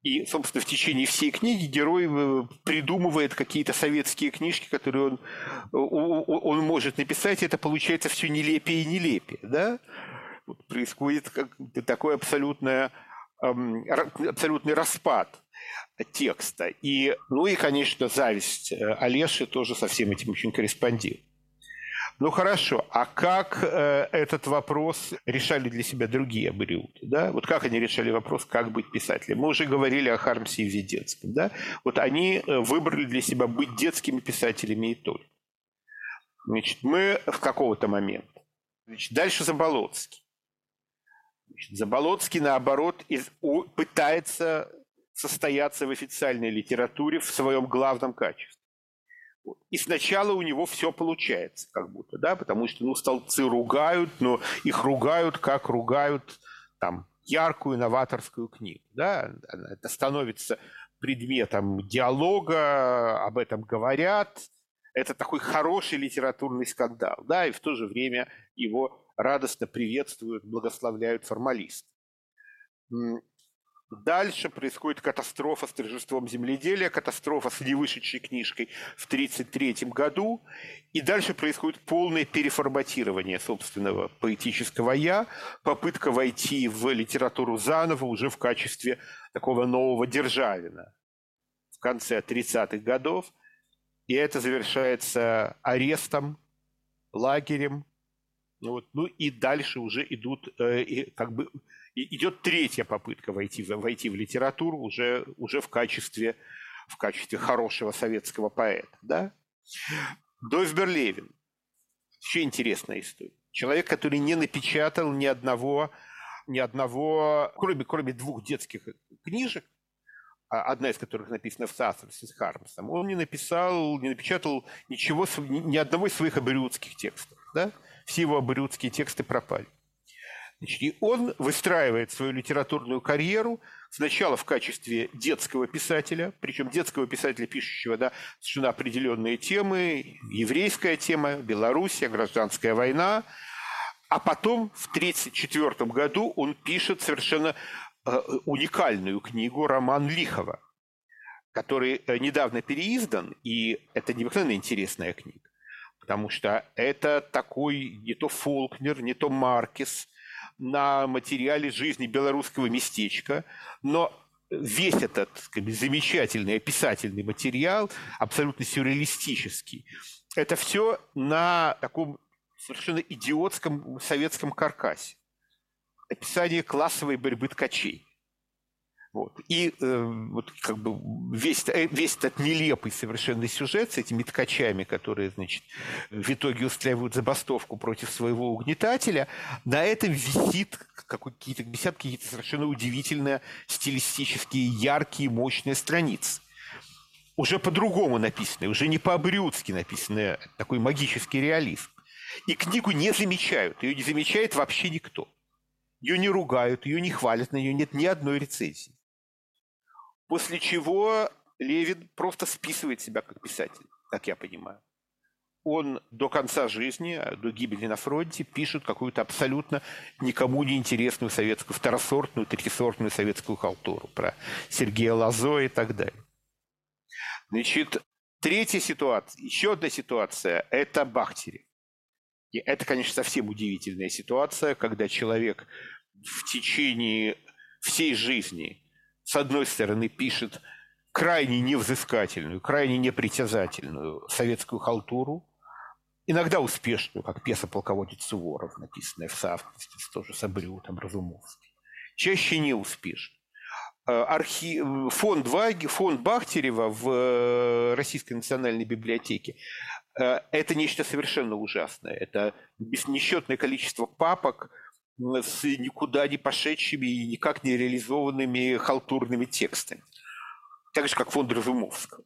И, собственно, в течение всей книги герой э, придумывает какие-то советские книжки, которые он, он может написать, и это получается все нелепее и нелепее. Да? Вот происходит как такой абсолютное, абсолютный распад текста. И, ну и, конечно, зависть э, Олеши тоже со всем этим очень корреспондирует. Ну хорошо, а как э, этот вопрос решали для себя другие абориуты? Да? Вот как они решали вопрос, как быть писателем? Мы уже говорили о Хармсе и Веденском. Да? Вот они э, выбрали для себя быть детскими писателями и только. Значит, мы в какого-то момента. Значит, дальше Заболоцкий. Значит, Заболоцкий, наоборот, из, у, пытается состояться в официальной литературе в своем главном качестве. И сначала у него все получается, как будто, да, потому что, ну, столбцы ругают, но их ругают, как ругают там яркую новаторскую книгу, да, это становится предметом диалога, об этом говорят, это такой хороший литературный скандал, да, и в то же время его радостно приветствуют, благословляют формалисты. Дальше происходит катастрофа с торжеством земледелия, катастрофа с невышедшей книжкой в 1933 году. И дальше происходит полное переформатирование собственного поэтического «я», попытка войти в литературу заново уже в качестве такого нового Державина в конце 30-х годов. И это завершается арестом, лагерем. Ну, вот, ну и дальше уже идут э, как бы идет третья попытка войти, войти в литературу уже, уже в, качестве, в качестве хорошего советского поэта. Да? Дойв Левин. Еще интересная история. Человек, который не напечатал ни одного, ни одного кроме, кроме двух детских книжек, а одна из которых написана в соавторстве с Хармсом, он не написал, не напечатал ничего, ни одного из своих абориутских текстов. Да? Все его абориутские тексты пропали. Значит, и он выстраивает свою литературную карьеру сначала в качестве детского писателя, причем детского писателя, пишущего да, совершенно определенные темы, еврейская тема, Белоруссия, гражданская война, а потом в 1934 году он пишет совершенно э, уникальную книгу «Роман Лихова», который э, недавно переиздан, и это необыкновенно интересная книга, потому что это такой не то Фолкнер, не то Маркес на материале жизни белорусского местечка, но весь этот сказать, замечательный описательный материал, абсолютно сюрреалистический, это все на таком совершенно идиотском советском каркасе. Описание классовой борьбы ткачей. Вот. И э, вот как бы весь, э, весь этот нелепый совершенно сюжет с этими ткачами, которые, значит, в итоге устраивают забастовку против своего угнетателя, на этом висит какие-то, висят какие-то совершенно удивительные стилистические, яркие, мощные страницы. Уже по-другому написанные, уже не по-абриутски написанные, такой магический реализм. И книгу не замечают. Ее не замечает вообще никто. Ее не ругают, ее не хвалят, на нее нет ни одной рецензии. После чего Левин просто списывает себя как писатель, как я понимаю. Он до конца жизни, до гибели на фронте, пишет какую-то абсолютно никому не интересную советскую, второсортную, третьесортную советскую халтуру про Сергея Лазо и так далее. Значит, третья ситуация, еще одна ситуация – это Бахтерев. И это, конечно, совсем удивительная ситуация, когда человек в течение всей жизни, с одной стороны, пишет крайне невзыскательную, крайне непритязательную советскую халтуру, иногда успешную, как пьеса «Полководец Суворов», написанная в соавторстве тоже с Абрю, там, Разумовский. Чаще неуспешную. Э, архи... Фонд, Ваги, фонд Бахтерева в э, Российской национальной библиотеке Э, это нечто совершенно ужасное. Это несчетное количество папок с никуда не пошедшими и никак не реализованными халтурными текстами. Так же, как фонд Разумовского.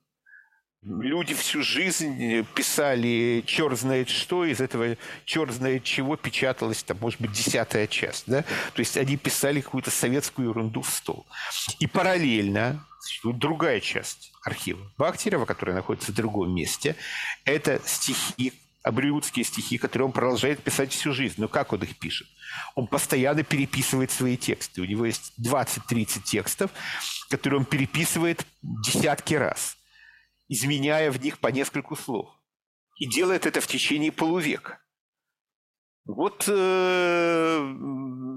Люди всю жизнь писали черт знает что, из этого черт знает чего печаталась, там, может быть, десятая часть. Да? То есть они писали какую-то советскую ерунду в стол. И параллельно другая часть архива Бахтерева, которая находится в другом месте, это стихи, абриутские стихи, которые он продолжает писать всю жизнь. Но как он их пишет? Он постоянно переписывает свои тексты. У него есть 20-30 текстов, которые он переписывает десятки раз изменяя в них по нескольку слов. И делает это в течение полувека. Вот э,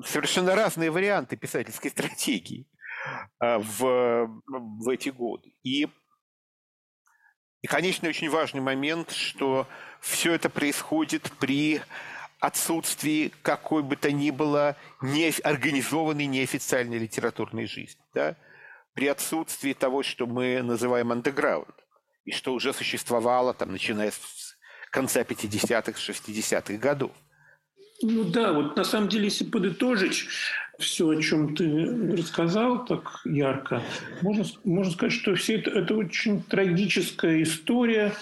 совершенно разные варианты писательской стратегии э, в, в эти годы. И, и, конечно, очень важный момент, что все это происходит при отсутствии какой бы то ни было неорганизованной неофициальной литературной жизни. Да? При отсутствии того, что мы называем андеграунд и что уже существовало, там, начиная с конца 50-х, 60-х годов. Ну да, вот на самом деле, если подытожить все, о чем ты рассказал так ярко, можно, можно сказать, что все это, это очень трагическая история,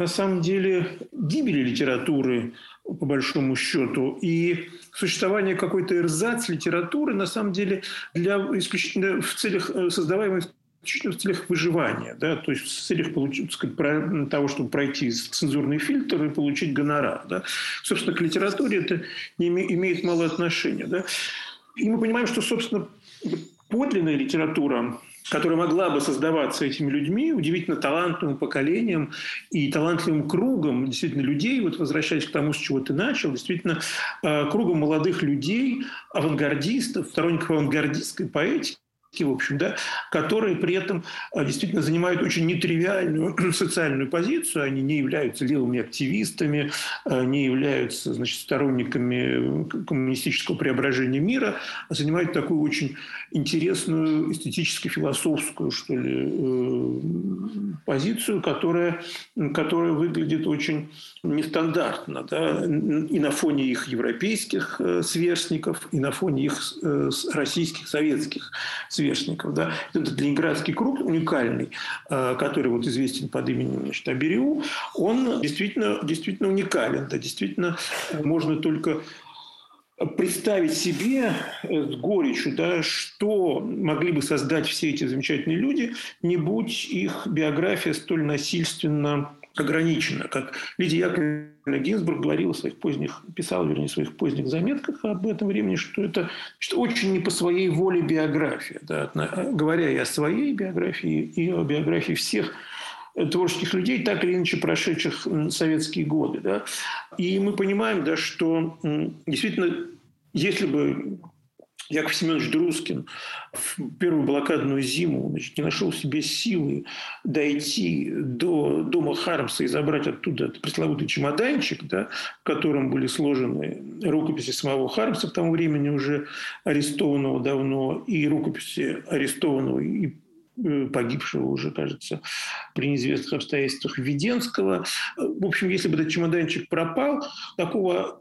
на самом деле, гибели литературы, по большому счету, и существование какой-то эрзац литературы, на самом деле, для исключительно в целях э, создаваемой в целях выживания, да, то есть в целях получить, сказать, того, чтобы пройти цензурный фильтр и получить гонорар. Да. Собственно, к литературе это не имеет мало отношения. Да. И мы понимаем, что, собственно, подлинная литература, которая могла бы создаваться этими людьми, удивительно талантливым поколением и талантливым кругом действительно людей, вот возвращаясь к тому, с чего ты начал, действительно э, кругом молодых людей, авангардистов, сторонников авангардистской поэтики, в общем, да, которые при этом а, действительно занимают очень нетривиальную социальную позицию, они не являются левыми активистами, а, не являются значит, сторонниками коммунистического преображения мира, а занимают такую очень интересную эстетически-философскую, что ли, э, позицию, которая, которая выглядит очень нестандартно, да, и на фоне их европейских э, сверстников, и на фоне их э, российских, советских сверстников. Да. Этот Ленинградский круг уникальный, э, который вот известен под именем значит, Абериу, он действительно, действительно уникален. Да, действительно можно только представить себе с горечью, да, что могли бы создать все эти замечательные люди, не будь их биография столь насильственно ограничена. Как Лидия Яковлевна Гинзбург говорила в своих поздних, писала, вернее, в своих поздних заметках об этом времени, что это что очень не по своей воле биография. Да, говоря и о своей биографии, и о биографии всех творческих людей, так или иначе прошедших советские годы. Да. И мы понимаем, да, что действительно, если бы Яков Семенович Друскин в первую блокадную зиму значит, не нашел в себе силы дойти до дома Хармса и забрать оттуда этот пресловутый чемоданчик, да, в котором были сложены рукописи самого Хармса, к тому времени уже арестованного давно, и рукописи арестованного и погибшего уже, кажется, при неизвестных обстоятельствах Веденского. В общем, если бы этот чемоданчик пропал, такого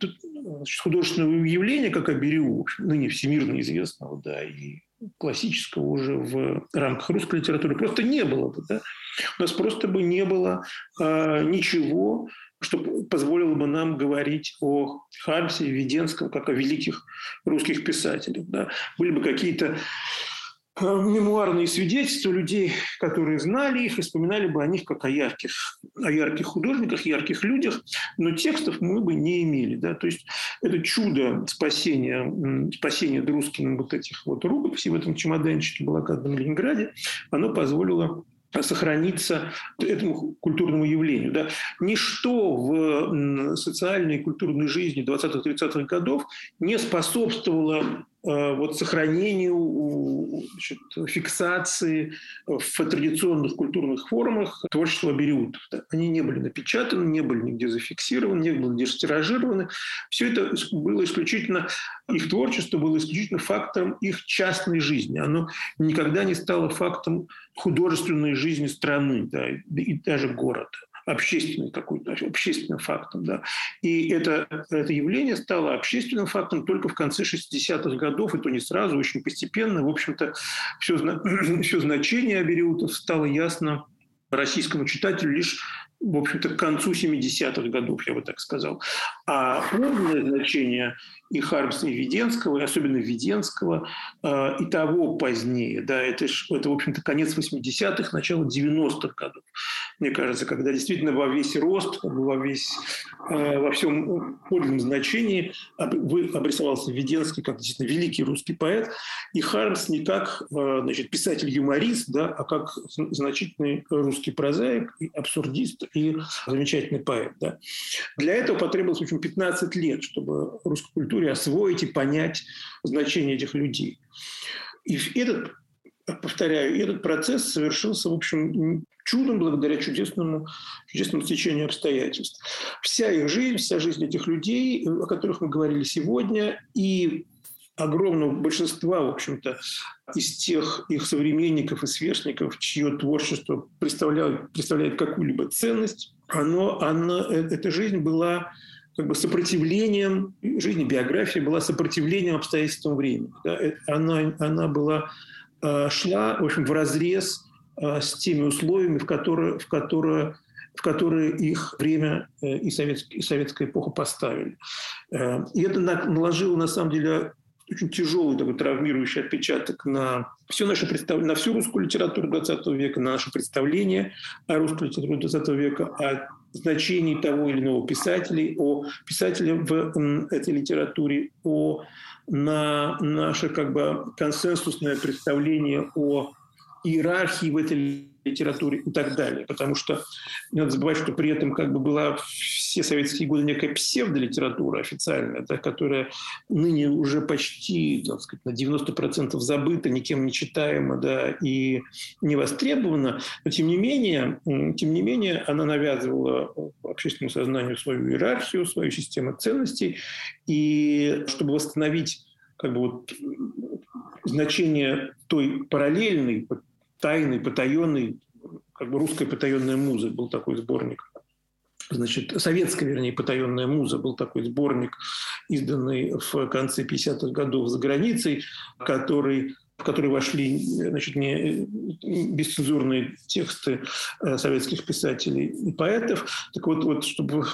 художественного явления, как Аберю, ныне всемирно известного, да, и классического уже в рамках русской литературы просто не было бы. Да? У нас просто бы не было э, ничего, что позволило бы нам говорить о Хармсе и Веденском как о великих русских писателях. Да? Были бы какие-то мемуарные свидетельства людей, которые знали их и вспоминали бы о них как о ярких, о ярких художниках, ярких людях, но текстов мы бы не имели. Да? То есть это чудо спасения, спасения Друскиным вот этих вот рукописей в этом чемоданчике блокадном Ленинграде, оно позволило сохраниться этому культурному явлению. Да. Ничто в социальной и культурной жизни 20-30-х годов не способствовало Э, вот сохранению, значит, фиксации в традиционных культурных формах творчества Бериутов. Они не были напечатаны, не были нигде зафиксированы, не были нигде стиражированы. Все это было исключительно, их творчество было исключительно фактором их частной жизни. Оно никогда не стало фактом художественной жизни страны да, и даже города общественным какой-то общественным фактом. Да. И это, это явление стало общественным фактом только в конце 60-х годов, и то не сразу, очень постепенно. В общем-то, все, все значение Абериутов стало ясно российскому читателю лишь в общем-то, к концу 70-х годов, я бы так сказал. А полное значение и Хармса, и Веденского, и особенно Веденского, э, и того позднее, да, это, это в общем-то, конец 80-х, начало 90-х годов, мне кажется, когда действительно во весь рост, во, весь, э, во всем подлинном значении обрисовался Веденский как действительно великий русский поэт, и Хармс не как э, значит, писатель-юморист, да, а как значительный русский прозаик, и абсурдист, и замечательный поэт. Да. Для этого потребовалось, в общем, 15 лет, чтобы культуру культуре освоить и понять значение этих людей. И этот, повторяю, этот процесс совершился, в общем, чудом благодаря чудесному, чудесному стечению обстоятельств. Вся их жизнь, вся жизнь этих людей, о которых мы говорили сегодня, и огромного большинства, в общем-то, из тех их современников и сверстников, чье творчество представляет, представляет какую-либо ценность, оно, оно, э, эта жизнь была как бы сопротивлением, жизни биографии была сопротивлением обстоятельствам времени. Да? Э, она, она была, э, шла, в общем, в разрез с теми условиями, в которые, в которые, в которые их время и советская эпоха поставили. И это наложило, на самом деле, очень тяжелый такой травмирующий отпечаток на все наше представ... на всю русскую литературу 20 века, на наше представление о русской литературе 20 века, о значении того или иного писателя, о писателе в этой литературе, о на наше как бы консенсусное представление о иерархии в этой литературе и так далее. Потому что не надо забывать, что при этом как бы была все советские годы некая псевдолитература официальная, да, которая ныне уже почти так сказать, на 90% забыта, никем не читаема да, и не востребована. Но тем не менее, тем не менее она навязывала общественному сознанию свою иерархию, свою систему ценностей. И чтобы восстановить как бы вот значение той параллельной тайный, потаенный, как бы русская потаенная муза был такой сборник. Значит, советская, вернее, потаенная муза был такой сборник, изданный в конце 50-х годов за границей, который в которые вошли значит, не бесцензурные тексты э, советских писателей и поэтов. Так вот, вот чтобы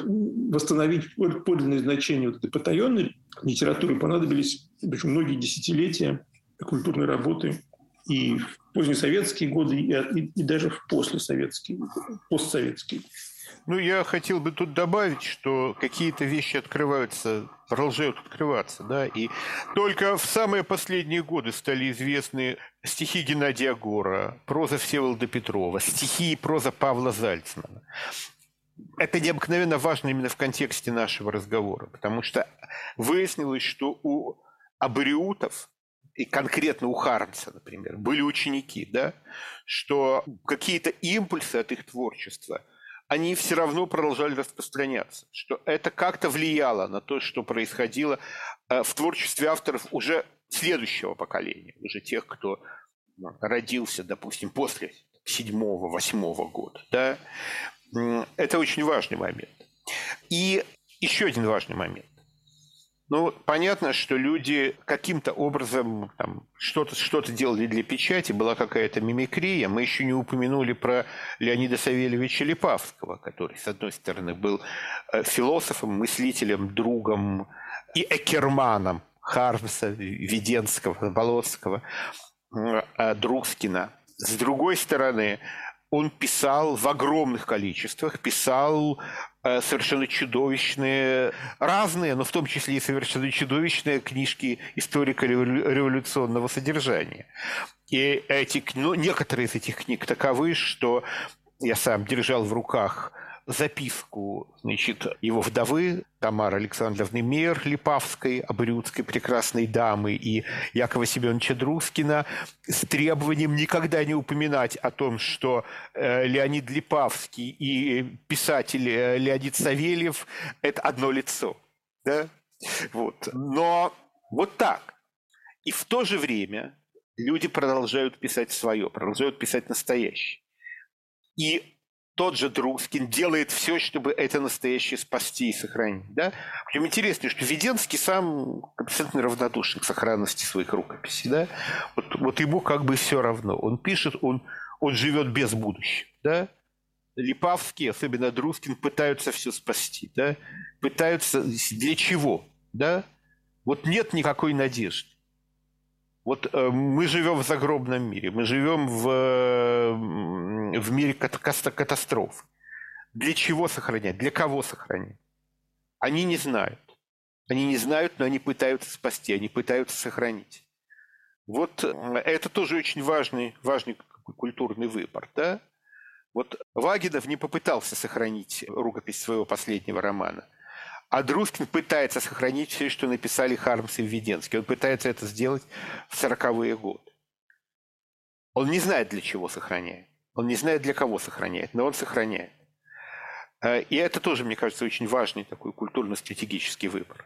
восстановить подлинное значение вот этой потаенной литературы, понадобились причем многие десятилетия культурной работы и в позднесоветские годы, и, и, и даже в послесоветские, постсоветские. Ну, я хотел бы тут добавить, что какие-то вещи открываются, продолжают открываться, да, и только в самые последние годы стали известны стихи Геннадия Гора, проза Всеволода Петрова, стихи и проза Павла Зальцмана. Это необыкновенно важно именно в контексте нашего разговора, потому что выяснилось, что у абориутов и конкретно у Хармса, например, были ученики, да, что какие-то импульсы от их творчества – они все равно продолжали распространяться, что это как-то влияло на то, что происходило э, в творчестве авторов уже следующего поколения, уже тех, кто ну, родился, допустим, после седьмого, восьмого года. Да? Это очень важный момент. И еще один важный момент. Ну, понятно, что люди каким-то образом там, что-то что делали для печати, была какая-то мимикрия. Мы еще не упомянули про Леонида Савельевича Липавского, который, с одной стороны, был э, философом, мыслителем, другом и экерманом Хармса, Веденского, Болоцкого, э, Друскина. С другой стороны, он писал в огромных количествах, писал совершенно чудовищные, разные, но в том числе и совершенно чудовищные книжки историко-революционного содержания. И эти, ну, некоторые из этих книг таковы, что я сам держал в руках записку значит, его вдовы Тамары Александровны Мейер Липавской, обрюдской прекрасной дамы, и Якова Семеновича Друскина с требованием никогда не упоминать о том, что э, Леонид Липавский и писатель э, Леонид Савельев – это одно лицо. Да? Вот. Но вот так. И в то же время люди продолжают писать свое, продолжают писать настоящее. И тот же Друскин делает все, чтобы это настоящее спасти и сохранить. Да? Причем интересно, что Веденский сам абсолютно равнодушен к сохранности своих рукописей. Да? Вот, вот ему как бы все равно. Он пишет, он, он живет без будущего. Да? Липавский, особенно Друскин, пытаются все спасти. Да? Пытаются для чего? Да? Вот нет никакой надежды. Вот э, мы живем в загробном мире, мы живем в, э, в мире катастроф. Для чего сохранять? Для кого сохранять? Они не знают. Они не знают, но они пытаются спасти, они пытаются сохранить. Вот э, это тоже очень важный, важный культурный выбор. Да? Вот Вагинов не попытался сохранить рукопись своего последнего романа. А Друскин пытается сохранить все, что написали Хармс и Введенский. Он пытается это сделать в 40-е годы. Он не знает, для чего сохраняет. Он не знает, для кого сохраняет, но он сохраняет. Э, и это тоже, мне кажется, очень важный такой культурно-стратегический выбор.